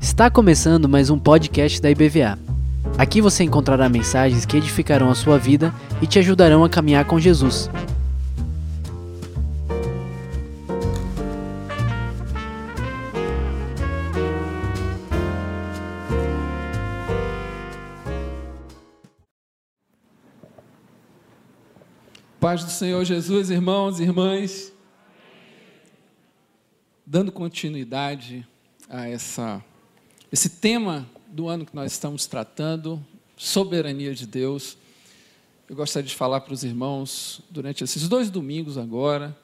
Está começando mais um podcast da IBVA. Aqui você encontrará mensagens que edificarão a sua vida e te ajudarão a caminhar com Jesus. Paz do Senhor Jesus, irmãos e irmãs. Dando continuidade a essa esse tema do ano que nós estamos tratando, soberania de Deus. Eu gostaria de falar para os irmãos, durante esses dois domingos agora,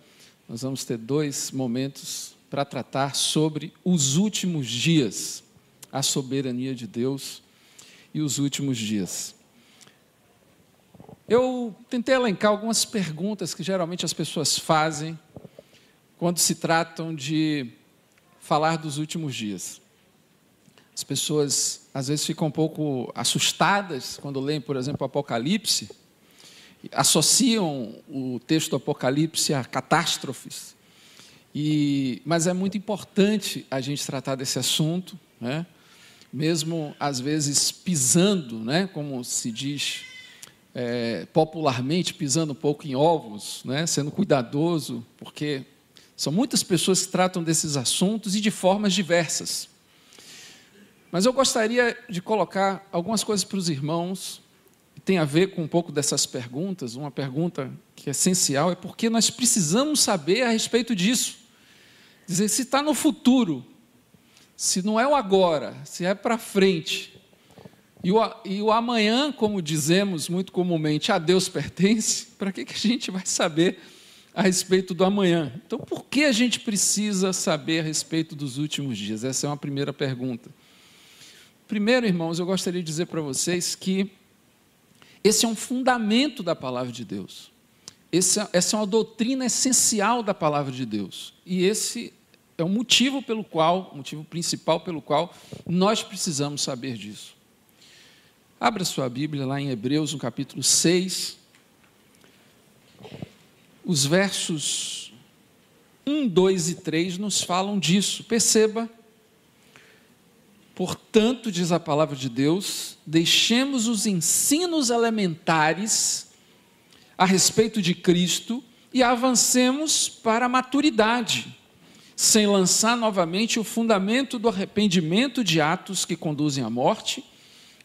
nós vamos ter dois momentos para tratar sobre os últimos dias, a soberania de Deus e os últimos dias. Eu tentei elencar algumas perguntas que geralmente as pessoas fazem quando se tratam de falar dos últimos dias. As pessoas às vezes ficam um pouco assustadas quando leem, por exemplo, o Apocalipse, associam o texto do Apocalipse a catástrofes. E, mas é muito importante a gente tratar desse assunto, né? mesmo às vezes pisando, né? como se diz é, popularmente, pisando um pouco em ovos, né? sendo cuidadoso, porque são muitas pessoas que tratam desses assuntos e de formas diversas. Mas eu gostaria de colocar algumas coisas para os irmãos, que tem a ver com um pouco dessas perguntas. Uma pergunta que é essencial é porque nós precisamos saber a respeito disso. Dizer se está no futuro, se não é o agora, se é para frente. E o, e o amanhã, como dizemos muito comumente, a Deus pertence, para que, que a gente vai saber a respeito do amanhã? Então, por que a gente precisa saber a respeito dos últimos dias? Essa é uma primeira pergunta. Primeiro, irmãos, eu gostaria de dizer para vocês que esse é um fundamento da palavra de Deus. Esse, é, essa é uma doutrina essencial da palavra de Deus. E esse é o motivo pelo qual, o motivo principal pelo qual nós precisamos saber disso. Abra sua Bíblia lá em Hebreus, no capítulo 6. Os versos 1, 2 e 3 nos falam disso. Perceba Portanto, diz a palavra de Deus, deixemos os ensinos elementares a respeito de Cristo e avancemos para a maturidade, sem lançar novamente o fundamento do arrependimento de atos que conduzem à morte,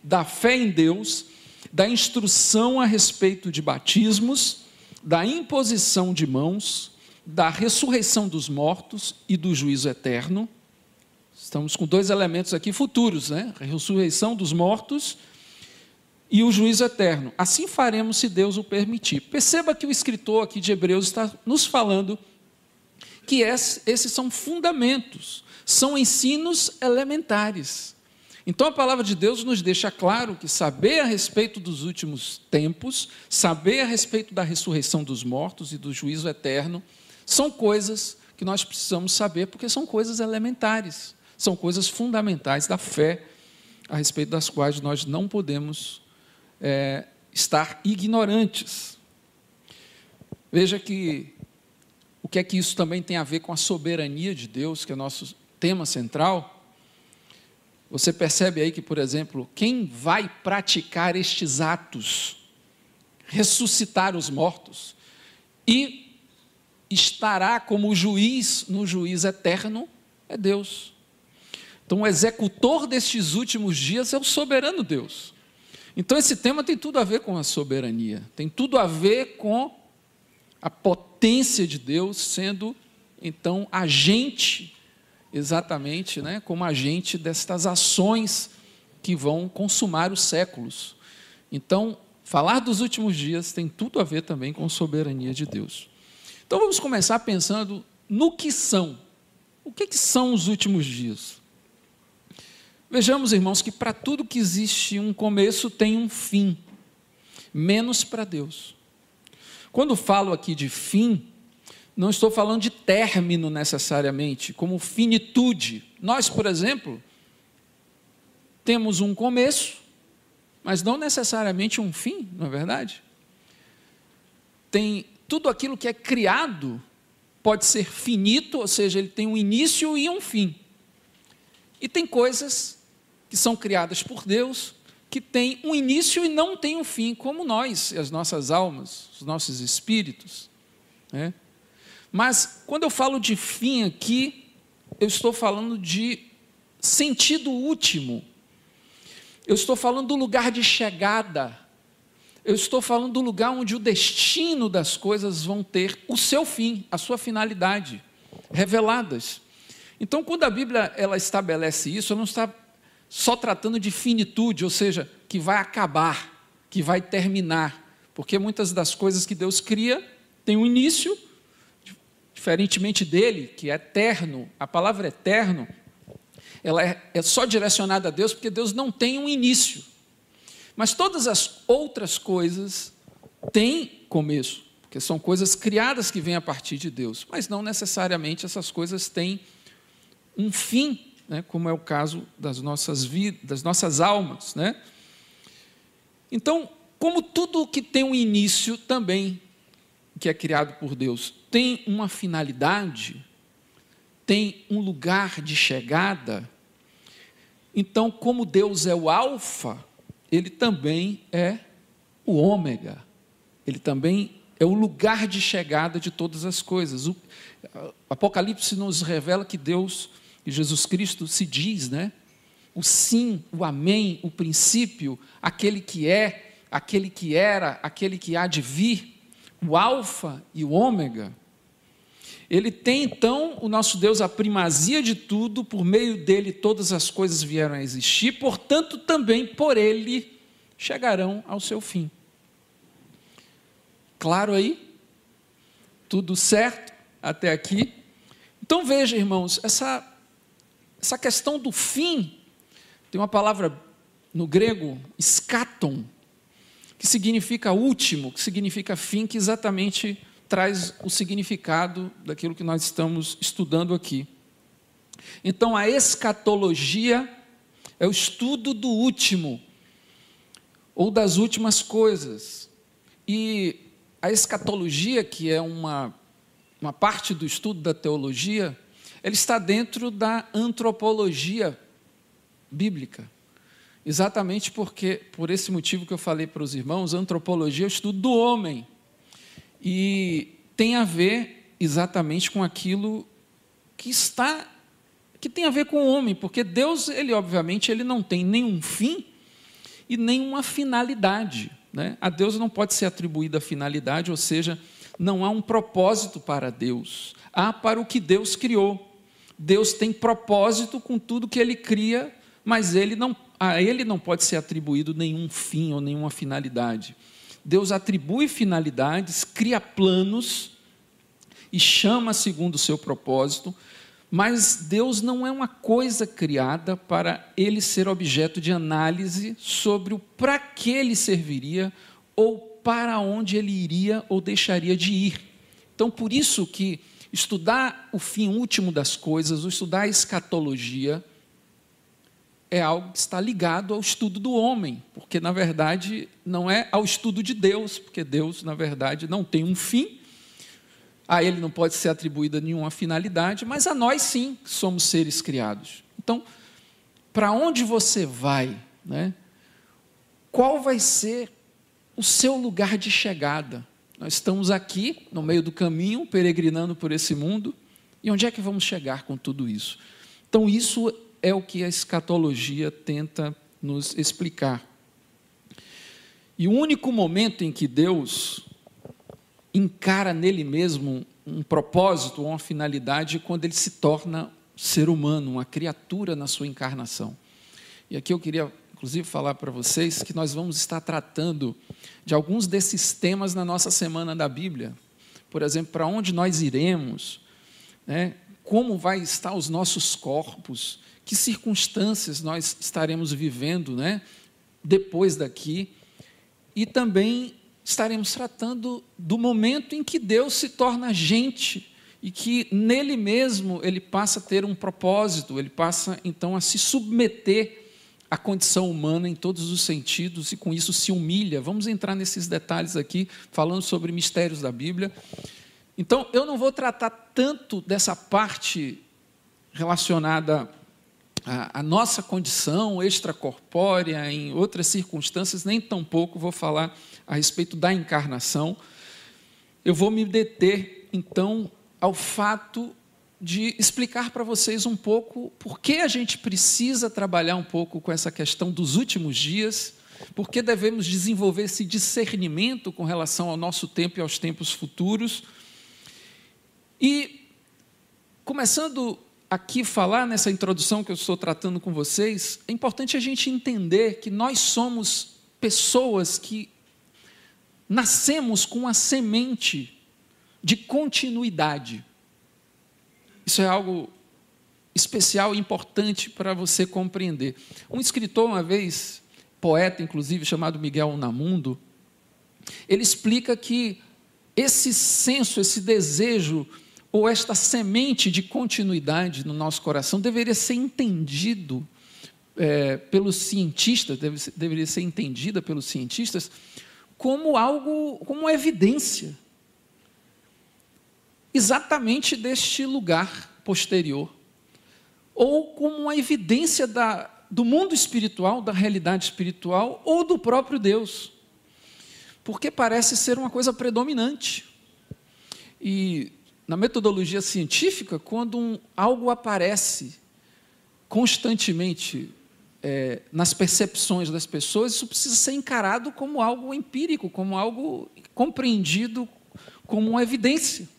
da fé em Deus, da instrução a respeito de batismos, da imposição de mãos, da ressurreição dos mortos e do juízo eterno Estamos com dois elementos aqui futuros, né? A ressurreição dos mortos e o juízo eterno. Assim faremos se Deus o permitir. Perceba que o escritor aqui de Hebreus está nos falando que esses são fundamentos, são ensinos elementares. Então a palavra de Deus nos deixa claro que saber a respeito dos últimos tempos, saber a respeito da ressurreição dos mortos e do juízo eterno, são coisas que nós precisamos saber porque são coisas elementares. São coisas fundamentais da fé, a respeito das quais nós não podemos é, estar ignorantes. Veja que o que é que isso também tem a ver com a soberania de Deus, que é nosso tema central. Você percebe aí que, por exemplo, quem vai praticar estes atos, ressuscitar os mortos, e estará como juiz no juiz eterno, é Deus. Então, o executor destes últimos dias é o soberano Deus. Então, esse tema tem tudo a ver com a soberania, tem tudo a ver com a potência de Deus sendo, então, agente, exatamente, né, como agente destas ações que vão consumar os séculos. Então, falar dos últimos dias tem tudo a ver também com a soberania de Deus. Então, vamos começar pensando no que são. O que, que são os últimos dias? Vejamos, irmãos, que para tudo que existe um começo tem um fim, menos para Deus. Quando falo aqui de fim, não estou falando de término necessariamente, como finitude. Nós, por exemplo, temos um começo, mas não necessariamente um fim, não é verdade? Tem tudo aquilo que é criado pode ser finito, ou seja, ele tem um início e um fim. E tem coisas que são criadas por Deus que têm um início e não têm um fim, como nós, as nossas almas, os nossos espíritos. Né? Mas quando eu falo de fim aqui, eu estou falando de sentido último. Eu estou falando do lugar de chegada. Eu estou falando do lugar onde o destino das coisas vão ter o seu fim, a sua finalidade, reveladas. Então, quando a Bíblia ela estabelece isso, ela não está só tratando de finitude, ou seja, que vai acabar, que vai terminar, porque muitas das coisas que Deus cria têm um início, diferentemente dele, que é eterno. A palavra eterno ela é, é só direcionada a Deus porque Deus não tem um início. Mas todas as outras coisas têm começo, porque são coisas criadas que vêm a partir de Deus, mas não necessariamente essas coisas têm um fim, né, como é o caso das nossas vidas, das nossas almas, né? Então, como tudo que tem um início também que é criado por Deus tem uma finalidade, tem um lugar de chegada, então, como Deus é o Alfa, ele também é o Ômega. Ele também é o lugar de chegada de todas as coisas. O Apocalipse nos revela que Deus e Jesus Cristo se diz, né? O sim, o amém, o princípio, aquele que é, aquele que era, aquele que há de vir, o alfa e o ômega. Ele tem então, o nosso Deus, a primazia de tudo, por meio dele todas as coisas vieram a existir, portanto, também por ele chegarão ao seu fim. Claro aí? Tudo certo até aqui? Então veja, irmãos, essa, essa questão do fim, tem uma palavra no grego, escaton, que significa último, que significa fim, que exatamente traz o significado daquilo que nós estamos estudando aqui. Então, a escatologia é o estudo do último, ou das últimas coisas. E a escatologia, que é uma, uma parte do estudo da teologia, ela está dentro da antropologia bíblica. Exatamente porque, por esse motivo que eu falei para os irmãos, antropologia é o estudo do homem. E tem a ver exatamente com aquilo que está que tem a ver com o homem, porque Deus, ele obviamente, ele não tem nenhum fim e nenhuma finalidade, né? A Deus não pode ser atribuída finalidade, ou seja, não há um propósito para Deus, há para o que Deus criou. Deus tem propósito com tudo que ele cria, mas ele não, a ele não pode ser atribuído nenhum fim ou nenhuma finalidade. Deus atribui finalidades, cria planos e chama segundo o seu propósito, mas Deus não é uma coisa criada para ele ser objeto de análise sobre o para que ele serviria ou para onde ele iria ou deixaria de ir. Então, por isso que estudar o fim último das coisas, ou estudar a escatologia, é algo que está ligado ao estudo do homem, porque na verdade não é ao estudo de Deus, porque Deus, na verdade, não tem um fim, a ele não pode ser atribuída nenhuma finalidade, mas a nós sim somos seres criados. Então, para onde você vai, né? Qual vai ser o seu lugar de chegada? Nós estamos aqui, no meio do caminho, peregrinando por esse mundo, e onde é que vamos chegar com tudo isso? Então, isso é o que a escatologia tenta nos explicar. E o único momento em que Deus encara nele mesmo um propósito ou uma finalidade é quando ele se torna ser humano, uma criatura na sua encarnação. E aqui eu queria, inclusive, falar para vocês que nós vamos estar tratando de alguns desses temas na nossa semana da Bíblia. Por exemplo, para onde nós iremos, né? como vai estar os nossos corpos, que circunstâncias nós estaremos vivendo né, depois daqui, e também estaremos tratando do momento em que Deus se torna gente e que nele mesmo ele passa a ter um propósito, ele passa então a se submeter à condição humana em todos os sentidos e com isso se humilha. Vamos entrar nesses detalhes aqui, falando sobre mistérios da Bíblia. Então, eu não vou tratar tanto dessa parte relacionada à, à nossa condição extracorpórea, em outras circunstâncias, nem tampouco vou falar a respeito da encarnação. Eu vou me deter, então, ao fato de explicar para vocês um pouco por que a gente precisa trabalhar um pouco com essa questão dos últimos dias, por que devemos desenvolver esse discernimento com relação ao nosso tempo e aos tempos futuros. E, começando aqui falar nessa introdução que eu estou tratando com vocês, é importante a gente entender que nós somos pessoas que nascemos com a semente de continuidade. Isso é algo especial e importante para você compreender. Um escritor, uma vez, poeta inclusive, chamado Miguel Unamundo, ele explica que esse senso, esse desejo, ou esta semente de continuidade no nosso coração deveria ser entendido é, pelos cientistas, deve, deveria ser entendida pelos cientistas como algo, como evidência exatamente deste lugar posterior, ou como uma evidência da, do mundo espiritual, da realidade espiritual, ou do próprio Deus, porque parece ser uma coisa predominante. E na metodologia científica, quando um, algo aparece constantemente é, nas percepções das pessoas, isso precisa ser encarado como algo empírico, como algo compreendido como uma evidência.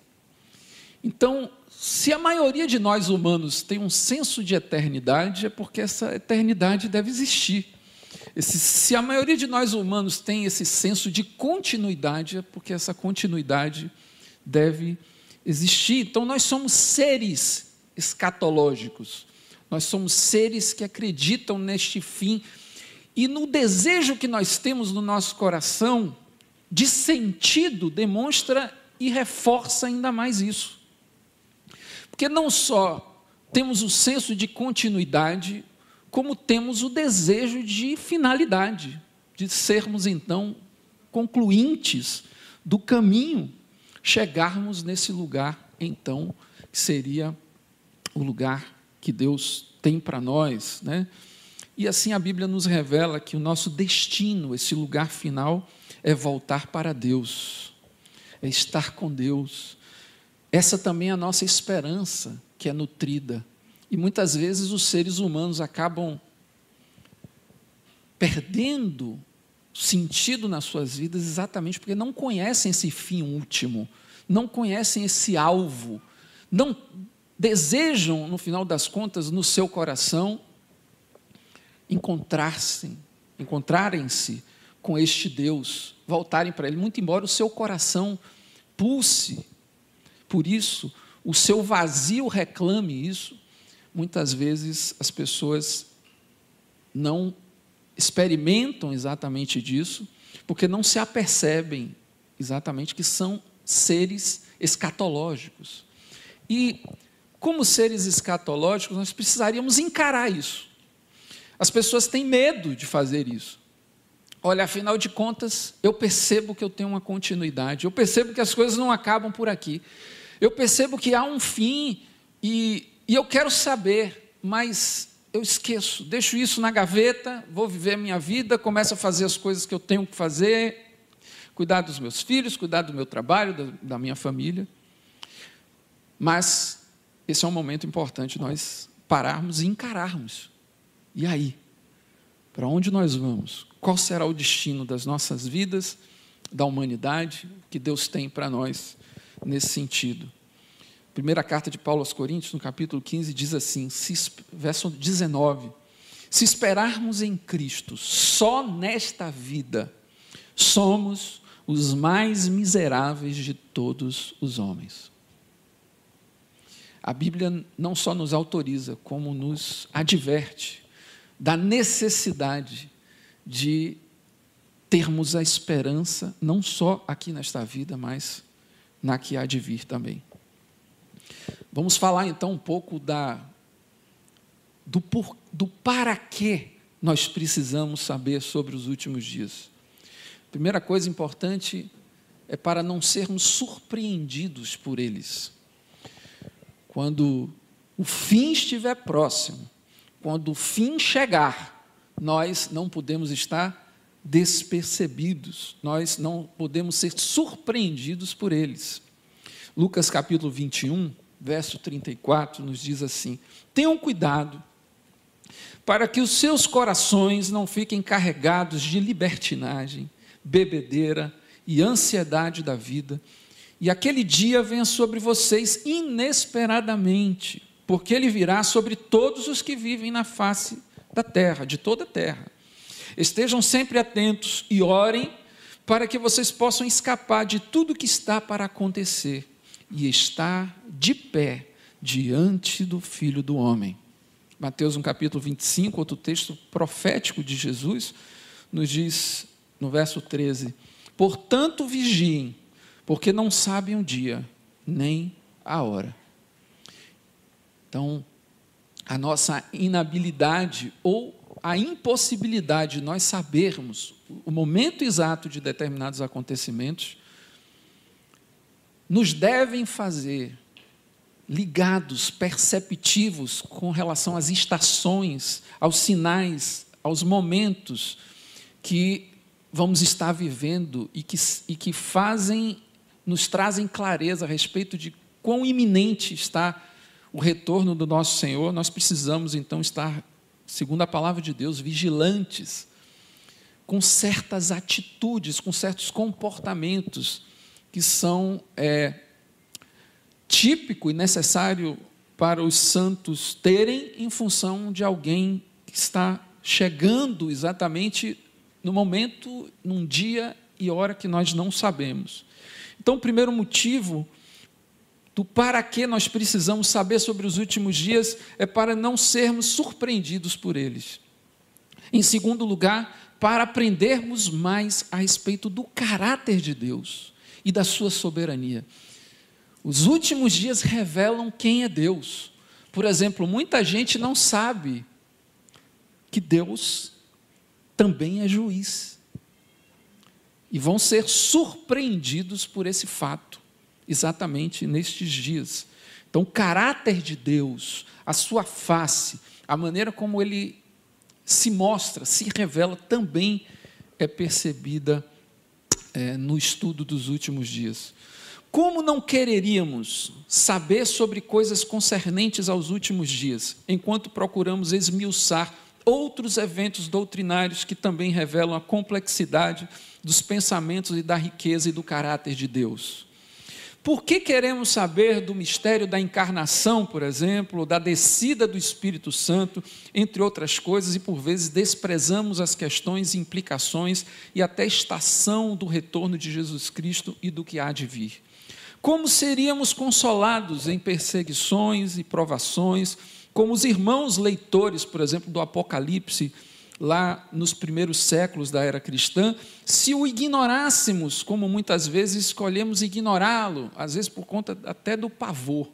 Então, se a maioria de nós humanos tem um senso de eternidade, é porque essa eternidade deve existir. Esse, se a maioria de nós humanos tem esse senso de continuidade, é porque essa continuidade deve existir. Então, nós somos seres escatológicos. Nós somos seres que acreditam neste fim. E no desejo que nós temos no nosso coração, de sentido, demonstra e reforça ainda mais isso. Porque não só temos o senso de continuidade, como temos o desejo de finalidade, de sermos então concluintes do caminho, chegarmos nesse lugar então que seria o lugar que Deus tem para nós, né? E assim a Bíblia nos revela que o nosso destino, esse lugar final, é voltar para Deus, é estar com Deus, essa também é a nossa esperança que é nutrida. E muitas vezes os seres humanos acabam perdendo sentido nas suas vidas exatamente porque não conhecem esse fim último, não conhecem esse alvo, não desejam, no final das contas, no seu coração, encontrar-se, encontrarem-se com este Deus, voltarem para Ele, muito embora o seu coração pulse por isso, o seu vazio reclame isso. Muitas vezes as pessoas não experimentam exatamente disso, porque não se apercebem exatamente que são seres escatológicos. E, como seres escatológicos, nós precisaríamos encarar isso. As pessoas têm medo de fazer isso. Olha, afinal de contas, eu percebo que eu tenho uma continuidade, eu percebo que as coisas não acabam por aqui. Eu percebo que há um fim e, e eu quero saber, mas eu esqueço, deixo isso na gaveta, vou viver a minha vida, começo a fazer as coisas que eu tenho que fazer, cuidar dos meus filhos, cuidar do meu trabalho, da, da minha família. Mas esse é um momento importante nós pararmos e encararmos. E aí? Para onde nós vamos? Qual será o destino das nossas vidas, da humanidade que Deus tem para nós? nesse sentido. Primeira carta de Paulo aos Coríntios, no capítulo 15, diz assim, verso 19: Se esperarmos em Cristo só nesta vida, somos os mais miseráveis de todos os homens. A Bíblia não só nos autoriza, como nos adverte da necessidade de termos a esperança, não só aqui nesta vida, mas na que há de vir também. Vamos falar então um pouco da, do, por, do para que nós precisamos saber sobre os últimos dias. Primeira coisa importante é para não sermos surpreendidos por eles. Quando o fim estiver próximo, quando o fim chegar, nós não podemos estar despercebidos, nós não podemos ser surpreendidos por eles. Lucas capítulo 21, verso 34, nos diz assim: Tenham cuidado para que os seus corações não fiquem carregados de libertinagem, bebedeira e ansiedade da vida, e aquele dia venha sobre vocês inesperadamente, porque ele virá sobre todos os que vivem na face da terra, de toda a terra. Estejam sempre atentos e orem para que vocês possam escapar de tudo que está para acontecer e estar de pé diante do Filho do Homem. Mateus, no capítulo 25, outro texto profético de Jesus, nos diz no verso 13: Portanto, vigiem, porque não sabem o dia nem a hora. Então, a nossa inabilidade ou a impossibilidade de nós sabermos o momento exato de determinados acontecimentos nos devem fazer ligados, perceptivos com relação às estações, aos sinais, aos momentos que vamos estar vivendo e que, e que fazem, nos trazem clareza a respeito de quão iminente está o retorno do nosso Senhor, nós precisamos então estar, segundo a palavra de Deus, vigilantes com certas atitudes, com certos comportamentos que são é, típico e necessário para os santos terem em função de alguém que está chegando exatamente no momento, num dia e hora que nós não sabemos. Então, o primeiro motivo do para que nós precisamos saber sobre os últimos dias é para não sermos surpreendidos por eles. Em segundo lugar, para aprendermos mais a respeito do caráter de Deus e da sua soberania. Os últimos dias revelam quem é Deus. Por exemplo, muita gente não sabe que Deus também é juiz. E vão ser surpreendidos por esse fato, exatamente nestes dias. Então, o caráter de Deus, a sua face, a maneira como ele se mostra, se revela, também é percebida é, no estudo dos últimos dias. Como não quereríamos saber sobre coisas concernentes aos últimos dias, enquanto procuramos esmiuçar outros eventos doutrinários que também revelam a complexidade dos pensamentos e da riqueza e do caráter de Deus? Por que queremos saber do mistério da encarnação, por exemplo, da descida do Espírito Santo, entre outras coisas, e por vezes desprezamos as questões, implicações e até estação do retorno de Jesus Cristo e do que há de vir? Como seríamos consolados em perseguições e provações, como os irmãos leitores, por exemplo, do Apocalipse, lá nos primeiros séculos da era cristã, se o ignorássemos, como muitas vezes escolhemos ignorá-lo, às vezes por conta até do pavor.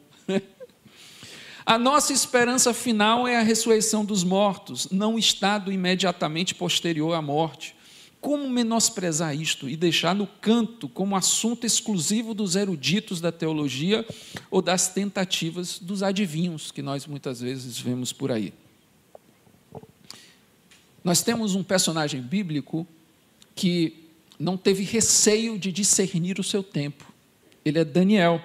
A nossa esperança final é a ressurreição dos mortos, não o estado imediatamente posterior à morte. Como menosprezar isto e deixar no canto como assunto exclusivo dos eruditos da teologia ou das tentativas dos adivinhos que nós muitas vezes vemos por aí? Nós temos um personagem bíblico que não teve receio de discernir o seu tempo. Ele é Daniel.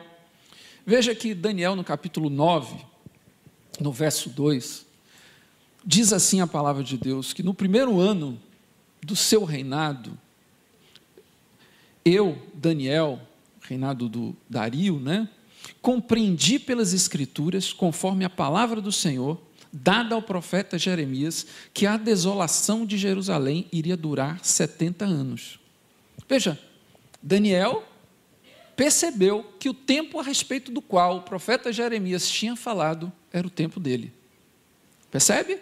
Veja que Daniel, no capítulo 9, no verso 2, diz assim a palavra de Deus: que no primeiro ano do seu reinado, eu, Daniel, reinado do Dario, né, compreendi pelas Escrituras, conforme a palavra do Senhor, dada ao profeta Jeremias que a desolação de Jerusalém iria durar 70 anos. Veja, Daniel percebeu que o tempo a respeito do qual o profeta Jeremias tinha falado era o tempo dele. Percebe?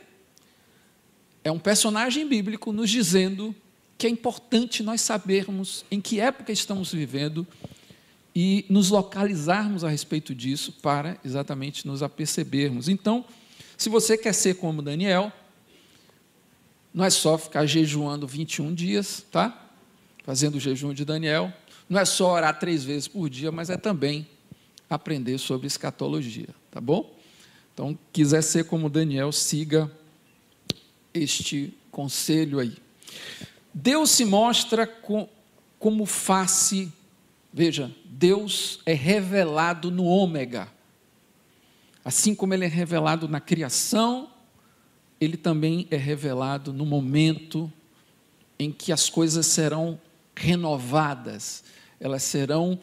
É um personagem bíblico nos dizendo que é importante nós sabermos em que época estamos vivendo e nos localizarmos a respeito disso para exatamente nos apercebermos. Então, se você quer ser como Daniel, não é só ficar jejuando 21 dias, tá? Fazendo o jejum de Daniel. Não é só orar três vezes por dia, mas é também aprender sobre escatologia, tá bom? Então, quiser ser como Daniel, siga este conselho aí. Deus se mostra com, como face, veja, Deus é revelado no ômega. Assim como ele é revelado na criação, ele também é revelado no momento em que as coisas serão renovadas, elas serão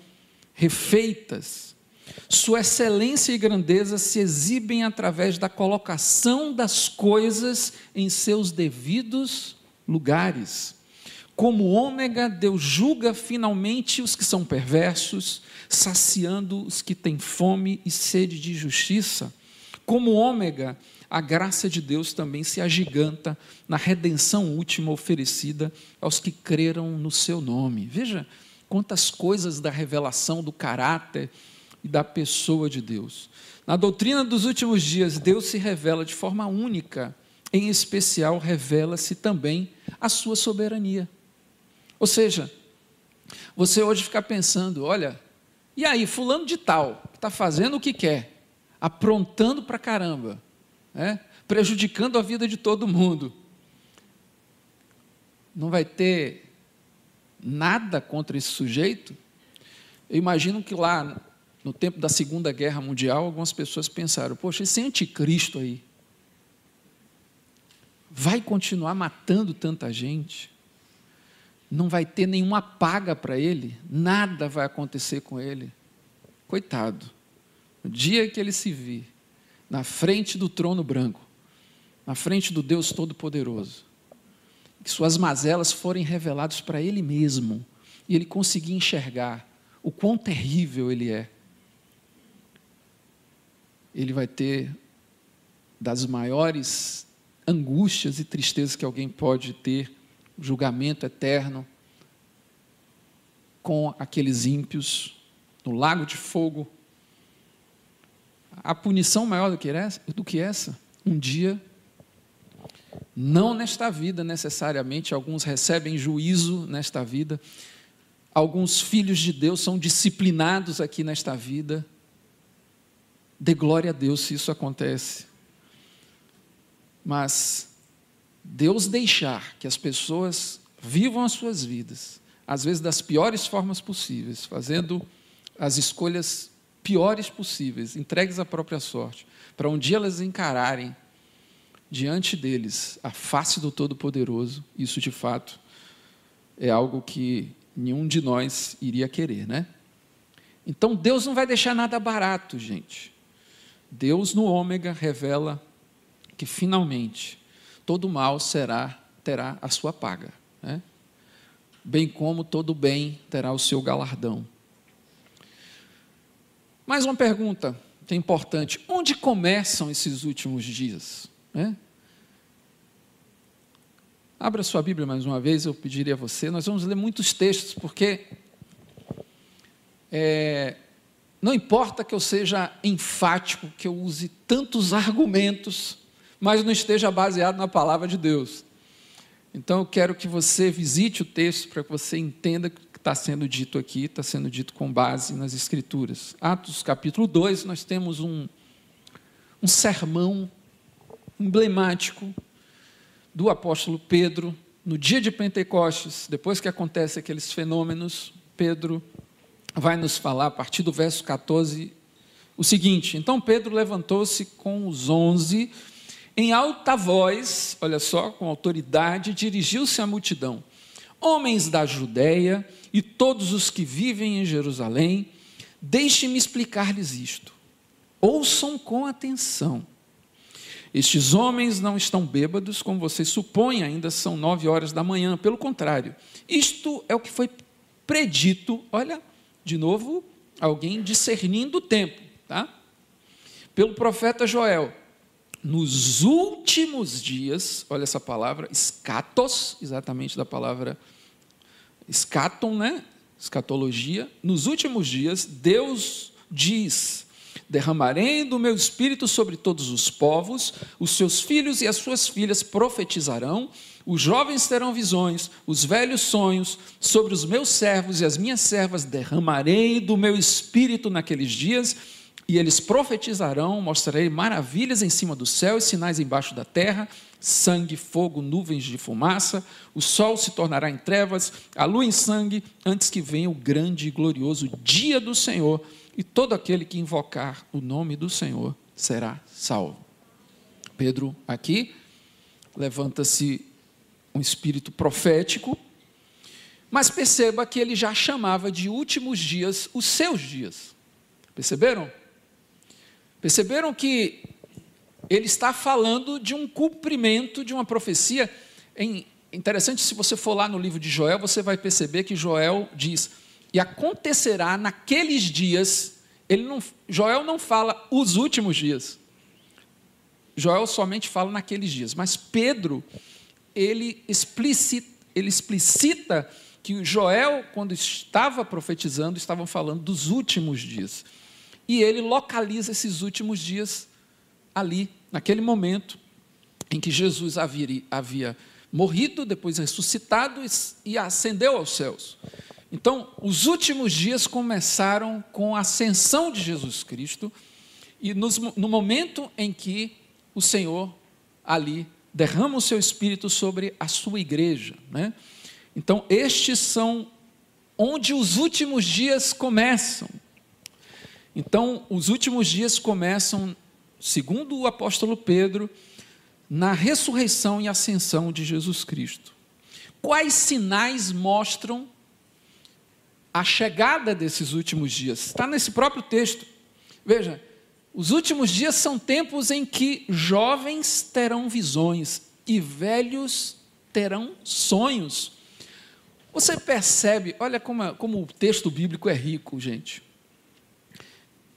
refeitas. Sua excelência e grandeza se exibem através da colocação das coisas em seus devidos lugares. Como ômega, Deus julga finalmente os que são perversos, saciando os que têm fome e sede de justiça. Como ômega, a graça de Deus também se agiganta na redenção última oferecida aos que creram no seu nome. Veja quantas coisas da revelação do caráter e da pessoa de Deus. Na doutrina dos últimos dias, Deus se revela de forma única, em especial, revela-se também a sua soberania. Ou seja, você hoje fica pensando: olha, e aí, fulano de tal, que está fazendo o que quer, aprontando para caramba, né? prejudicando a vida de todo mundo, não vai ter nada contra esse sujeito? Eu imagino que lá, no tempo da Segunda Guerra Mundial, algumas pessoas pensaram: poxa, esse anticristo aí vai continuar matando tanta gente? Não vai ter nenhuma paga para ele, nada vai acontecer com ele. Coitado. No dia que ele se vir na frente do trono branco, na frente do Deus Todo-Poderoso, que suas mazelas forem reveladas para ele mesmo e ele conseguir enxergar o quão terrível ele é, ele vai ter das maiores angústias e tristezas que alguém pode ter julgamento eterno com aqueles ímpios no lago de fogo. A punição maior do que essa, do que essa um dia, não nesta vida necessariamente, alguns recebem juízo nesta vida, alguns filhos de Deus são disciplinados aqui nesta vida. Dê glória a Deus se isso acontece. Mas Deus deixar que as pessoas vivam as suas vidas, às vezes das piores formas possíveis, fazendo as escolhas piores possíveis, entregues à própria sorte, para um dia elas encararem diante deles a face do Todo-Poderoso, isso de fato é algo que nenhum de nós iria querer, né? Então Deus não vai deixar nada barato, gente. Deus no ômega revela que finalmente todo mal será terá a sua paga, né? bem como todo bem terá o seu galardão. Mais uma pergunta que é importante: onde começam esses últimos dias? Né? Abra sua Bíblia mais uma vez, eu pediria a você. Nós vamos ler muitos textos, porque é, não importa que eu seja enfático, que eu use tantos argumentos mas não esteja baseado na palavra de Deus. Então eu quero que você visite o texto para que você entenda o que está sendo dito aqui, está sendo dito com base nas Escrituras. Atos capítulo 2, nós temos um, um sermão emblemático do apóstolo Pedro, no dia de Pentecostes, depois que acontecem aqueles fenômenos, Pedro vai nos falar, a partir do verso 14, o seguinte: Então Pedro levantou-se com os onze em alta voz, olha só, com autoridade, dirigiu-se à multidão: Homens da Judéia e todos os que vivem em Jerusalém, deixe-me explicar-lhes isto. Ouçam com atenção. Estes homens não estão bêbados, como vocês supõem, ainda são nove horas da manhã. Pelo contrário, isto é o que foi predito. Olha, de novo, alguém discernindo o tempo, tá? Pelo profeta Joel nos últimos dias, olha essa palavra, escatos, exatamente da palavra escaton, né? Escatologia. Nos últimos dias, Deus diz: Derramarei do meu espírito sobre todos os povos, os seus filhos e as suas filhas profetizarão, Os jovens terão visões, os velhos sonhos, sobre os meus servos e as minhas servas derramarei do meu espírito naqueles dias, e eles profetizarão, mostrarei maravilhas em cima do céu e sinais embaixo da terra, sangue, fogo, nuvens de fumaça, o sol se tornará em trevas, a lua em sangue, antes que venha o grande e glorioso dia do Senhor, e todo aquele que invocar o nome do Senhor será salvo. Pedro aqui levanta-se um espírito profético, mas perceba que ele já chamava de últimos dias os seus dias. Perceberam? Perceberam que ele está falando de um cumprimento de uma profecia. É interessante, se você for lá no livro de Joel, você vai perceber que Joel diz: E acontecerá naqueles dias. Ele não, Joel não fala os últimos dias. Joel somente fala naqueles dias. Mas Pedro, ele explicita, ele explicita que Joel, quando estava profetizando, estavam falando dos últimos dias. E ele localiza esses últimos dias ali, naquele momento em que Jesus havia, havia morrido, depois ressuscitado e ascendeu aos céus. Então, os últimos dias começaram com a ascensão de Jesus Cristo, e nos, no momento em que o Senhor ali derrama o seu espírito sobre a sua igreja. Né? Então, estes são onde os últimos dias começam. Então, os últimos dias começam, segundo o apóstolo Pedro, na ressurreição e ascensão de Jesus Cristo. Quais sinais mostram a chegada desses últimos dias? Está nesse próprio texto. Veja, os últimos dias são tempos em que jovens terão visões e velhos terão sonhos. Você percebe, olha como, como o texto bíblico é rico, gente.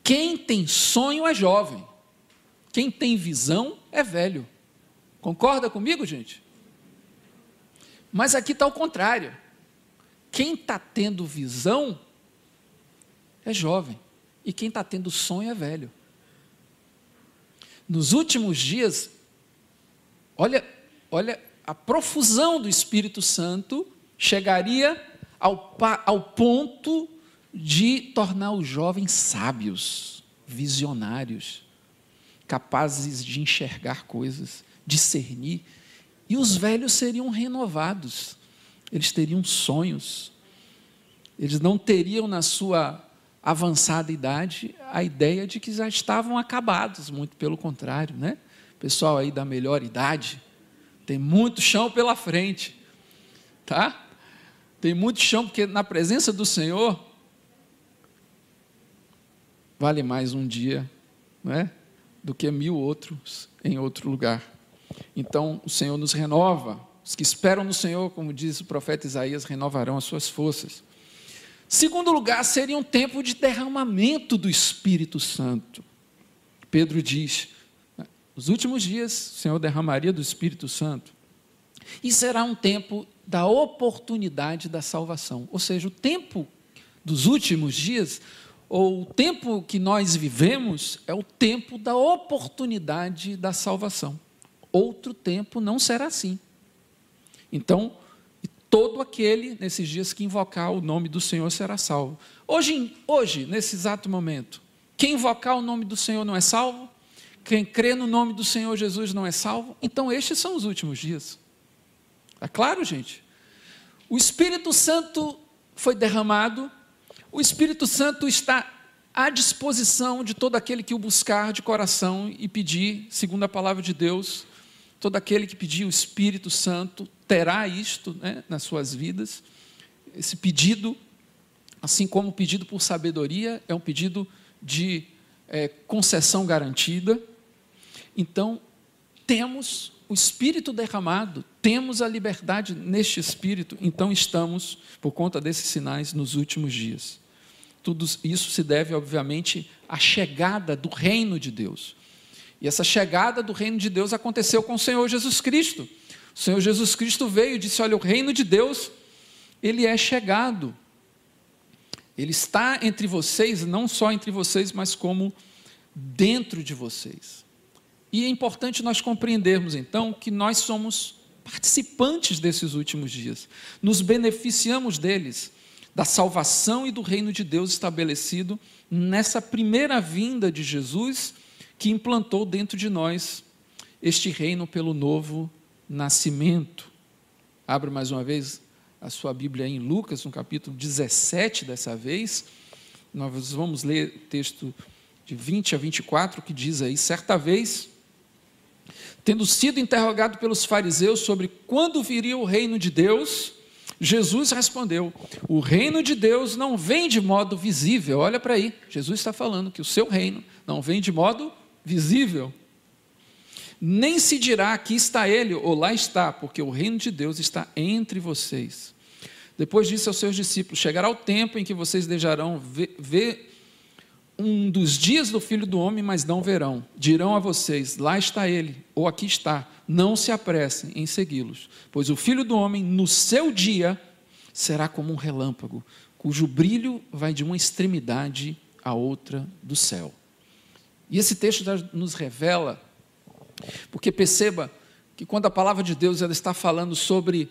Quem tem sonho é jovem, quem tem visão é velho. Concorda comigo, gente? Mas aqui está o contrário. Quem está tendo visão é jovem, e quem está tendo sonho é velho. Nos últimos dias, olha, olha a profusão do Espírito Santo chegaria ao, ao ponto de tornar os jovens sábios, visionários, capazes de enxergar coisas, discernir, e os velhos seriam renovados, eles teriam sonhos, eles não teriam na sua avançada idade a ideia de que já estavam acabados, muito pelo contrário, né? Pessoal aí da melhor idade, tem muito chão pela frente, tá? Tem muito chão, porque na presença do Senhor, vale mais um dia, não é? Do que mil outros em outro lugar. Então, o Senhor nos renova. Os que esperam no Senhor, como diz o profeta Isaías, renovarão as suas forças. Segundo lugar, seria um tempo de derramamento do Espírito Santo. Pedro diz: nos últimos dias, o Senhor derramaria do Espírito Santo. E será um tempo da oportunidade da salvação. Ou seja, o tempo dos últimos dias, ou o tempo que nós vivemos, é o tempo da oportunidade da salvação. Outro tempo não será assim. Então, todo aquele, nesses dias, que invocar o nome do Senhor será salvo. Hoje, hoje, nesse exato momento, quem invocar o nome do Senhor não é salvo? Quem crê no nome do Senhor Jesus não é salvo? Então, estes são os últimos dias. É claro, gente? O Espírito Santo foi derramado, o Espírito Santo está à disposição de todo aquele que o buscar de coração e pedir, segundo a palavra de Deus, todo aquele que pedir o Espírito Santo terá isto né, nas suas vidas. Esse pedido, assim como o pedido por sabedoria, é um pedido de é, concessão garantida. Então, temos o Espírito derramado, temos a liberdade neste Espírito, então estamos, por conta desses sinais, nos últimos dias. Tudo isso se deve, obviamente, à chegada do reino de Deus. E essa chegada do reino de Deus aconteceu com o Senhor Jesus Cristo. O Senhor Jesus Cristo veio e disse: Olha, o reino de Deus, ele é chegado. Ele está entre vocês, não só entre vocês, mas como dentro de vocês. E é importante nós compreendermos então que nós somos participantes desses últimos dias, nos beneficiamos deles, da salvação e do reino de Deus estabelecido nessa primeira vinda de Jesus que implantou dentro de nós este reino pelo novo nascimento. Abra mais uma vez a sua Bíblia em Lucas, no capítulo 17 dessa vez. Nós vamos ler o texto de 20 a 24 que diz aí: certa vez, tendo sido interrogado pelos fariseus sobre quando viria o reino de Deus, Jesus respondeu: O reino de Deus não vem de modo visível. Olha para aí, Jesus está falando que o seu reino não vem de modo visível. Nem se dirá aqui está ele ou lá está, porque o reino de Deus está entre vocês. Depois disse aos seus discípulos: Chegará o tempo em que vocês deixarão ver, ver um dos dias do filho do homem, mas não verão. Dirão a vocês: Lá está ele, ou aqui está. Não se apressem em segui-los, pois o filho do homem, no seu dia, será como um relâmpago, cujo brilho vai de uma extremidade à outra do céu. E esse texto nos revela porque perceba que quando a palavra de Deus ela está falando sobre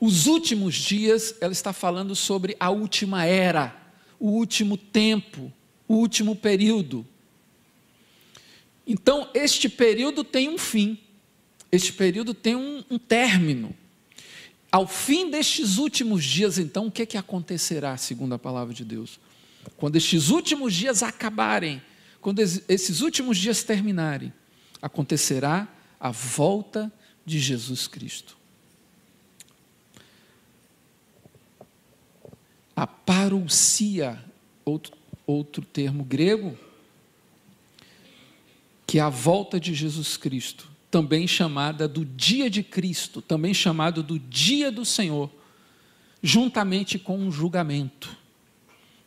os últimos dias, ela está falando sobre a última era, o último tempo, o último período. Então, este período tem um fim, este período tem um, um término. Ao fim destes últimos dias, então, o que, é que acontecerá, segundo a palavra de Deus? Quando estes últimos dias acabarem, quando esses últimos dias terminarem, acontecerá a volta de Jesus Cristo. A parousia, outro, outro termo grego, que é a volta de Jesus Cristo, também chamada do dia de Cristo, também chamado do dia do Senhor, juntamente com um julgamento.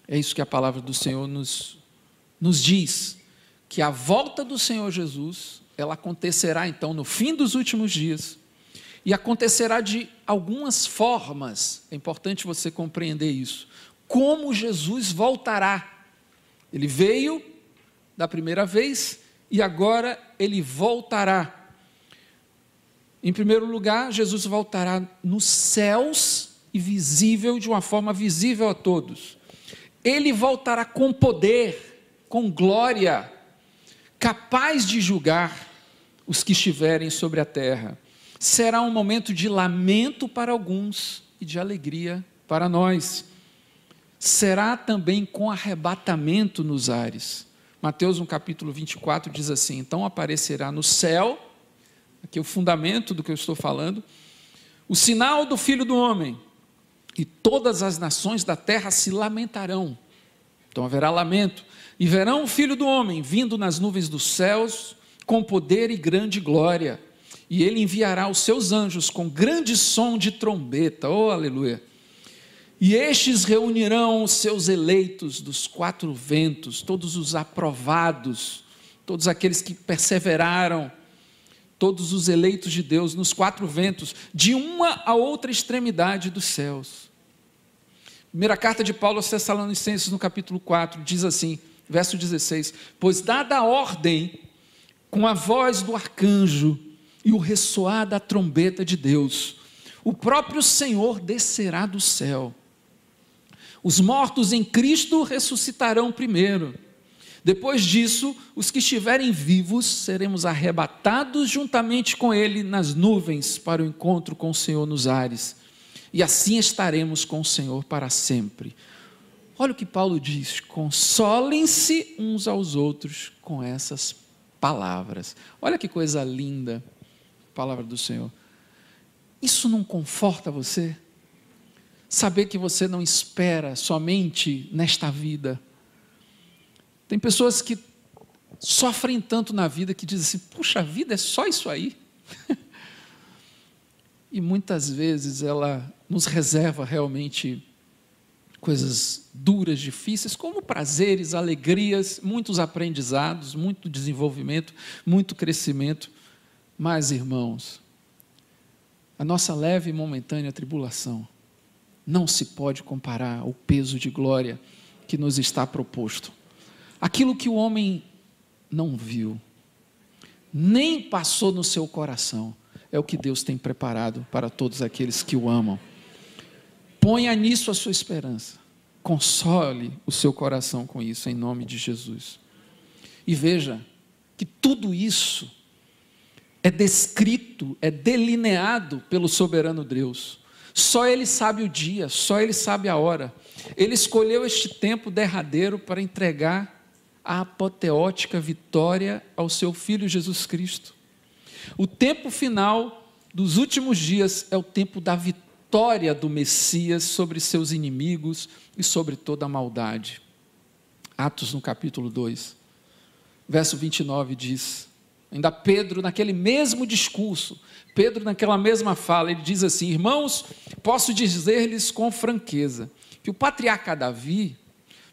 É isso que a palavra do Senhor nos, nos diz, que a volta do Senhor Jesus ela acontecerá então no fim dos últimos dias e acontecerá de algumas formas. É importante você compreender isso. Como Jesus voltará? Ele veio da primeira vez e agora ele voltará. Em primeiro lugar, Jesus voltará nos céus e visível de uma forma visível a todos. Ele voltará com poder, com glória, capaz de julgar os que estiverem sobre a terra. Será um momento de lamento para alguns e de alegria para nós. Será também com arrebatamento nos ares. Mateus, no capítulo 24, diz assim: Então aparecerá no céu, aqui é o fundamento do que eu estou falando, o sinal do Filho do Homem, e todas as nações da terra se lamentarão. Então haverá lamento, e verão o Filho do Homem vindo nas nuvens dos céus com poder e grande glória, e ele enviará os seus anjos com grande som de trombeta, oh aleluia. E estes reunirão os seus eleitos dos quatro ventos, todos os aprovados, todos aqueles que perseveraram, todos os eleitos de Deus nos quatro ventos, de uma a outra extremidade dos céus. Primeira carta de Paulo aos Tessalonicenses, no capítulo 4, diz assim, verso 16: Pois dada a ordem com a voz do arcanjo e o ressoar da trombeta de Deus, o próprio Senhor descerá do céu. Os mortos em Cristo ressuscitarão primeiro. Depois disso, os que estiverem vivos seremos arrebatados juntamente com Ele nas nuvens para o encontro com o Senhor nos ares. E assim estaremos com o Senhor para sempre. Olha o que Paulo diz: consolem-se uns aos outros com essas palavras. Olha que coisa linda, palavra do Senhor. Isso não conforta você? Saber que você não espera somente nesta vida. Tem pessoas que sofrem tanto na vida que dizem assim: puxa, a vida é só isso aí. e muitas vezes ela nos reserva realmente coisas duras, difíceis, como prazeres, alegrias, muitos aprendizados, muito desenvolvimento, muito crescimento. Mas, irmãos, a nossa leve e momentânea tribulação não se pode comparar ao peso de glória que nos está proposto. Aquilo que o homem não viu, nem passou no seu coração, é o que Deus tem preparado para todos aqueles que o amam. Ponha nisso a sua esperança. Console o seu coração com isso, em nome de Jesus. E veja que tudo isso é descrito, é delineado pelo soberano Deus. Só Ele sabe o dia, só Ele sabe a hora. Ele escolheu este tempo derradeiro para entregar a apoteótica vitória ao seu Filho Jesus Cristo. O tempo final dos últimos dias é o tempo da vitória do Messias sobre seus inimigos e sobre toda a maldade. Atos no capítulo 2, verso 29 diz: Ainda Pedro, naquele mesmo discurso, Pedro, naquela mesma fala, ele diz assim: Irmãos, posso dizer-lhes com franqueza que o patriarca Davi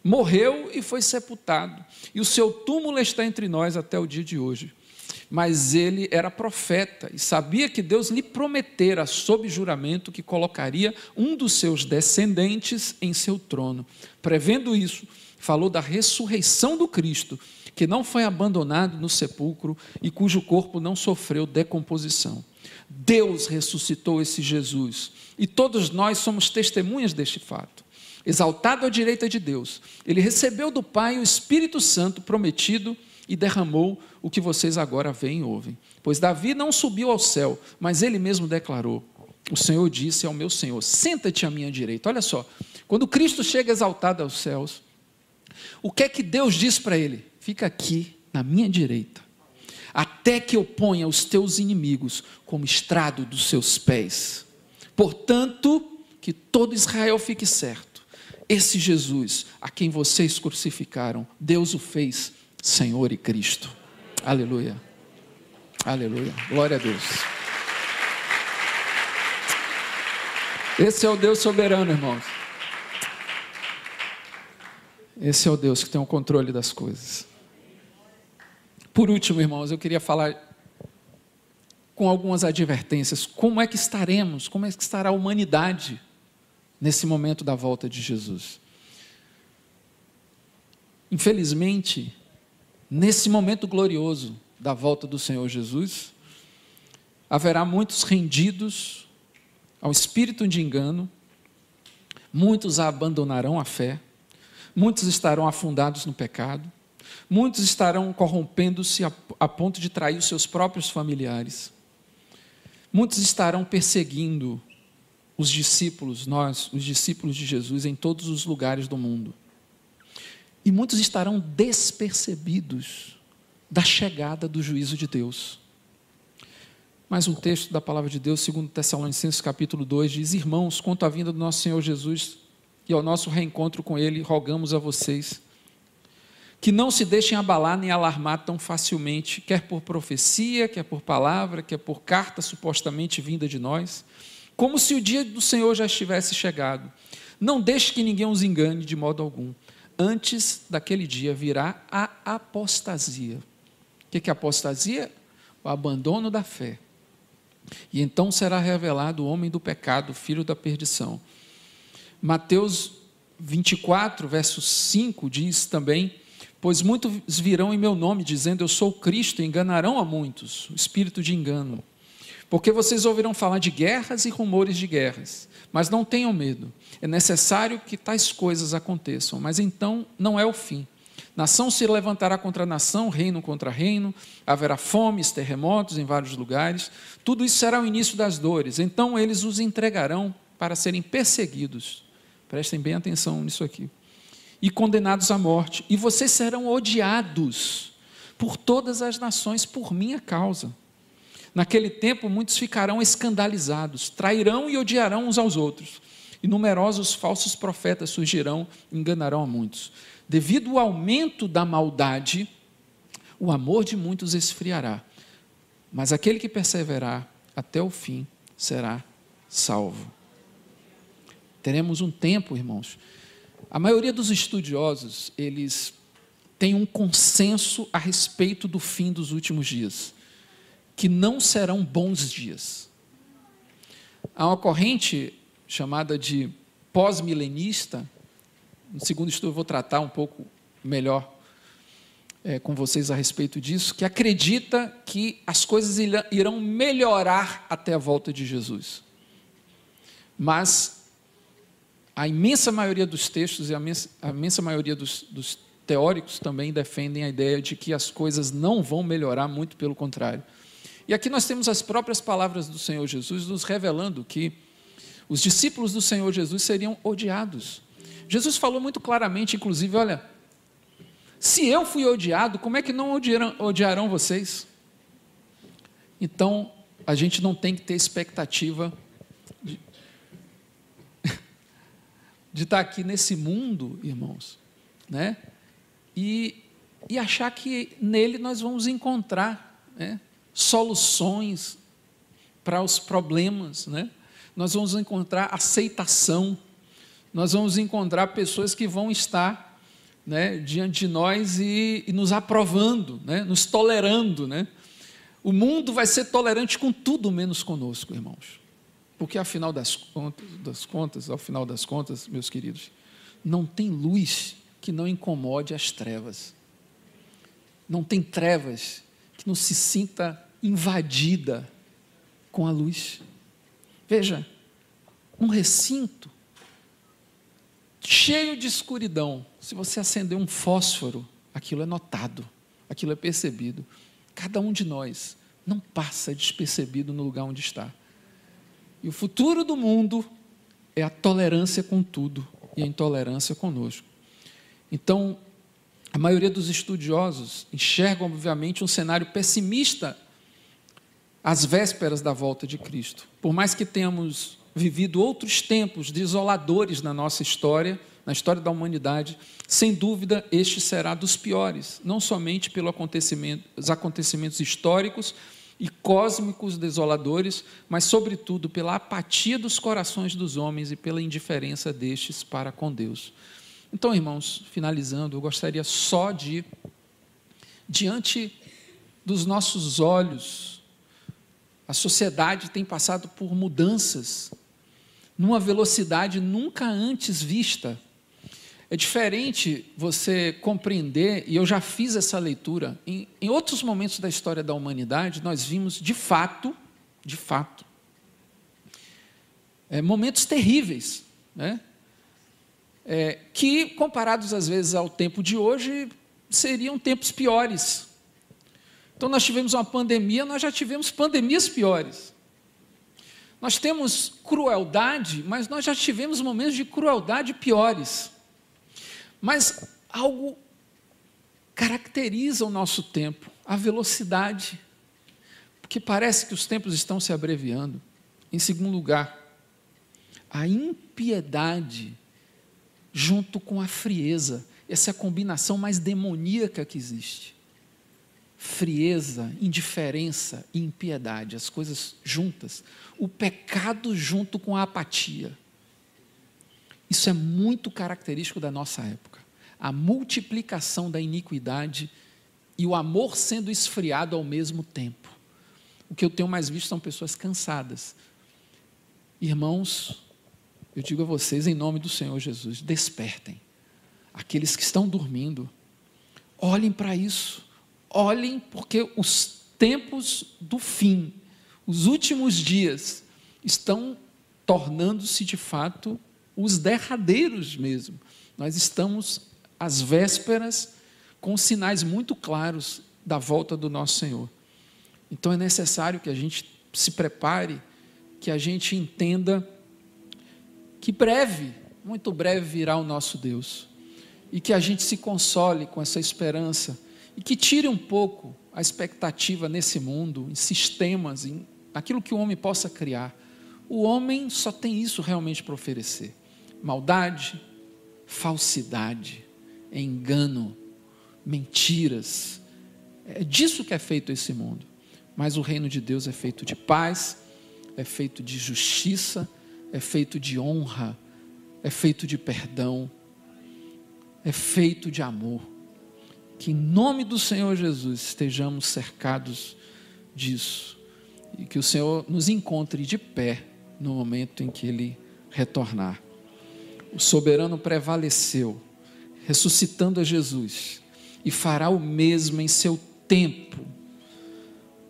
morreu e foi sepultado, e o seu túmulo está entre nós até o dia de hoje. Mas ele era profeta e sabia que Deus lhe prometera, sob juramento, que colocaria um dos seus descendentes em seu trono. Prevendo isso, falou da ressurreição do Cristo que não foi abandonado no sepulcro e cujo corpo não sofreu decomposição. Deus ressuscitou esse Jesus e todos nós somos testemunhas deste fato. Exaltado à direita de Deus, ele recebeu do Pai o Espírito Santo prometido e derramou o que vocês agora veem e ouvem. Pois Davi não subiu ao céu, mas ele mesmo declarou: O Senhor disse ao meu Senhor: Senta-te à minha direita. Olha só, quando Cristo chega exaltado aos céus, o que é que Deus diz para ele? Fica aqui na minha direita, até que eu ponha os teus inimigos como estrado dos seus pés. Portanto, que todo Israel fique certo. Esse Jesus, a quem vocês crucificaram, Deus o fez Senhor e Cristo. Aleluia. Aleluia. Glória a Deus. Esse é o Deus soberano, irmãos. Esse é o Deus que tem o controle das coisas. Por último, irmãos, eu queria falar com algumas advertências. Como é que estaremos? Como é que estará a humanidade nesse momento da volta de Jesus? Infelizmente, nesse momento glorioso da volta do Senhor Jesus, haverá muitos rendidos ao espírito de engano, muitos abandonarão a fé, muitos estarão afundados no pecado, Muitos estarão corrompendo-se a, a ponto de trair os seus próprios familiares. Muitos estarão perseguindo os discípulos, nós, os discípulos de Jesus, em todos os lugares do mundo. E muitos estarão despercebidos da chegada do juízo de Deus. Mais um texto da palavra de Deus, segundo Tessalonicenses capítulo 2, diz: Irmãos, quanto à vinda do nosso Senhor Jesus e ao nosso reencontro com Ele, rogamos a vocês que não se deixem abalar nem alarmar tão facilmente, quer por profecia, quer por palavra, quer por carta supostamente vinda de nós, como se o dia do Senhor já estivesse chegado. Não deixe que ninguém os engane de modo algum. Antes daquele dia virá a apostasia. O que é apostasia? O abandono da fé. E então será revelado o homem do pecado, filho da perdição. Mateus 24, verso 5 diz também Pois muitos virão em meu nome, dizendo: Eu sou Cristo, e enganarão a muitos, o espírito de engano. Porque vocês ouvirão falar de guerras e rumores de guerras, mas não tenham medo. É necessário que tais coisas aconteçam, mas então não é o fim. Nação se levantará contra nação, reino contra reino, haverá fomes, terremotos em vários lugares. Tudo isso será o início das dores. Então eles os entregarão para serem perseguidos. Prestem bem atenção nisso aqui e condenados à morte, e vocês serão odiados por todas as nações por minha causa. Naquele tempo, muitos ficarão escandalizados, trairão e odiarão uns aos outros, e numerosos falsos profetas surgirão e enganarão a muitos. Devido ao aumento da maldade, o amor de muitos esfriará, mas aquele que perseverar até o fim será salvo. Teremos um tempo, irmãos, a maioria dos estudiosos, eles têm um consenso a respeito do fim dos últimos dias, que não serão bons dias. Há uma corrente chamada de pós-milenista, no segundo estudo eu vou tratar um pouco melhor. é, com vocês a respeito disso, que acredita que as coisas irão melhorar até a volta de Jesus. Mas a imensa maioria dos textos e a imensa, a imensa maioria dos, dos teóricos também defendem a ideia de que as coisas não vão melhorar, muito pelo contrário. E aqui nós temos as próprias palavras do Senhor Jesus nos revelando que os discípulos do Senhor Jesus seriam odiados. Jesus falou muito claramente, inclusive, olha, se eu fui odiado, como é que não odiarão, odiarão vocês? Então, a gente não tem que ter expectativa de, de estar aqui nesse mundo, irmãos, né? E, e achar que nele nós vamos encontrar né, soluções para os problemas, né? Nós vamos encontrar aceitação, nós vamos encontrar pessoas que vão estar né, diante de nós e, e nos aprovando, né, nos tolerando. Né? O mundo vai ser tolerante com tudo menos conosco, irmãos. Porque, afinal das contas, das contas, ao final das contas, meus queridos, não tem luz que não incomode as trevas. Não tem trevas que não se sinta invadida com a luz. Veja, um recinto cheio de escuridão. Se você acender um fósforo, aquilo é notado, aquilo é percebido. Cada um de nós não passa despercebido no lugar onde está. E o futuro do mundo é a tolerância com tudo e a intolerância conosco. Então, a maioria dos estudiosos enxergam, obviamente, um cenário pessimista às vésperas da volta de Cristo. Por mais que tenhamos vivido outros tempos desoladores na nossa história, na história da humanidade, sem dúvida este será dos piores, não somente pelos acontecimentos, acontecimentos históricos e cósmicos desoladores, mas sobretudo pela apatia dos corações dos homens e pela indiferença destes para com Deus. Então, irmãos, finalizando, eu gostaria só de, diante dos nossos olhos, a sociedade tem passado por mudanças numa velocidade nunca antes vista. É diferente você compreender, e eu já fiz essa leitura, em, em outros momentos da história da humanidade, nós vimos de fato, de fato, é, momentos terríveis, né? É, que, comparados às vezes ao tempo de hoje, seriam tempos piores. Então, nós tivemos uma pandemia, nós já tivemos pandemias piores. Nós temos crueldade, mas nós já tivemos momentos de crueldade piores. Mas algo caracteriza o nosso tempo, a velocidade. Porque parece que os tempos estão se abreviando. Em segundo lugar, a impiedade junto com a frieza. Essa é a combinação mais demoníaca que existe frieza, indiferença e impiedade, as coisas juntas. O pecado junto com a apatia. Isso é muito característico da nossa época. A multiplicação da iniquidade e o amor sendo esfriado ao mesmo tempo. O que eu tenho mais visto são pessoas cansadas. Irmãos, eu digo a vocês, em nome do Senhor Jesus, despertem. Aqueles que estão dormindo, olhem para isso olhem, porque os tempos do fim, os últimos dias, estão tornando-se de fato os derradeiros mesmo. Nós estamos às vésperas com sinais muito claros da volta do nosso Senhor. Então é necessário que a gente se prepare, que a gente entenda que breve, muito breve virá o nosso Deus. E que a gente se console com essa esperança e que tire um pouco a expectativa nesse mundo, em sistemas, em aquilo que o homem possa criar. O homem só tem isso realmente para oferecer: maldade, falsidade, engano, mentiras. É disso que é feito esse mundo. Mas o reino de Deus é feito de paz, é feito de justiça, é feito de honra, é feito de perdão, é feito de amor. Que em nome do Senhor Jesus estejamos cercados disso e que o Senhor nos encontre de pé no momento em que Ele retornar. O soberano prevaleceu, ressuscitando a Jesus, e fará o mesmo em seu tempo,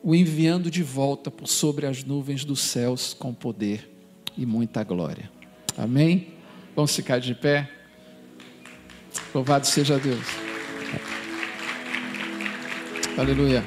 o enviando de volta por sobre as nuvens dos céus com poder e muita glória. Amém? Vamos ficar de pé? Louvado seja Deus. Aleluia.